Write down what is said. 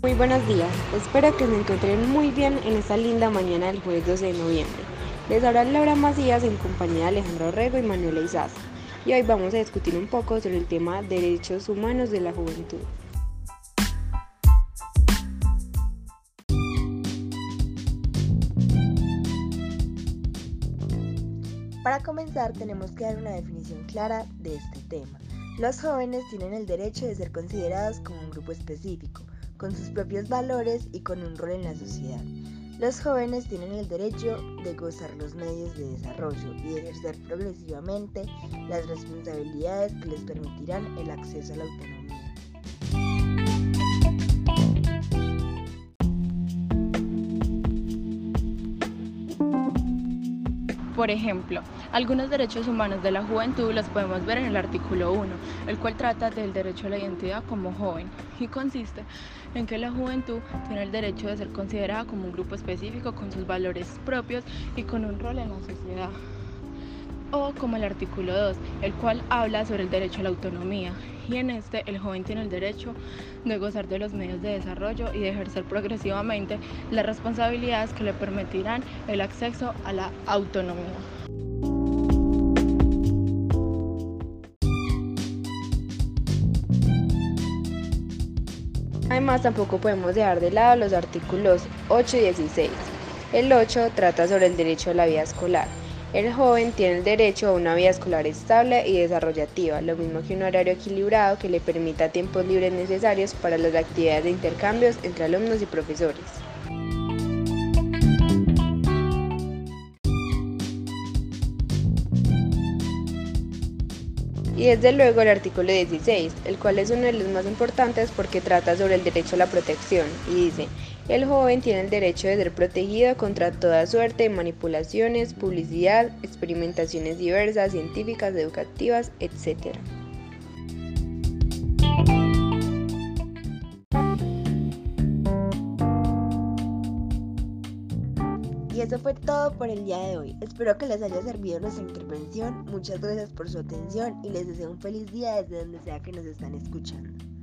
buenos días, espero que se encuentren muy bien en esta linda mañana del jueves 12 de noviembre. Les habla Laura Macías en compañía de Alejandro Rego y Manuela Izaza y hoy vamos a discutir un poco sobre el tema derechos humanos de la juventud. Para comenzar tenemos que dar una definición clara de este tema. Los jóvenes tienen el derecho de ser considerados como un grupo específico, con sus propios valores y con un rol en la sociedad. Los jóvenes tienen el derecho de gozar los medios de desarrollo y ejercer progresivamente las responsabilidades que les permitirán el acceso a la autonomía. Por ejemplo, algunos derechos humanos de la juventud los podemos ver en el artículo 1, el cual trata del derecho a la identidad como joven y consiste en que la juventud tiene el derecho de ser considerada como un grupo específico con sus valores propios y con un rol en la sociedad o como el artículo 2, el cual habla sobre el derecho a la autonomía. Y en este, el joven tiene el derecho de gozar de los medios de desarrollo y de ejercer progresivamente las responsabilidades que le permitirán el acceso a la autonomía. Además, tampoco podemos dejar de lado los artículos 8 y 16. El 8 trata sobre el derecho a la vida escolar el joven tiene el derecho a una vida escolar estable y desarrollativa, lo mismo que un horario equilibrado que le permita tiempos libres necesarios para las actividades de intercambios entre alumnos y profesores. Y desde luego el artículo 16, el cual es uno de los más importantes porque trata sobre el derecho a la protección y dice, el joven tiene el derecho de ser protegido contra toda suerte de manipulaciones, publicidad, experimentaciones diversas, científicas, educativas, etc. Y eso fue todo por el día de hoy. Espero que les haya servido nuestra intervención. Muchas gracias por su atención y les deseo un feliz día desde donde sea que nos están escuchando.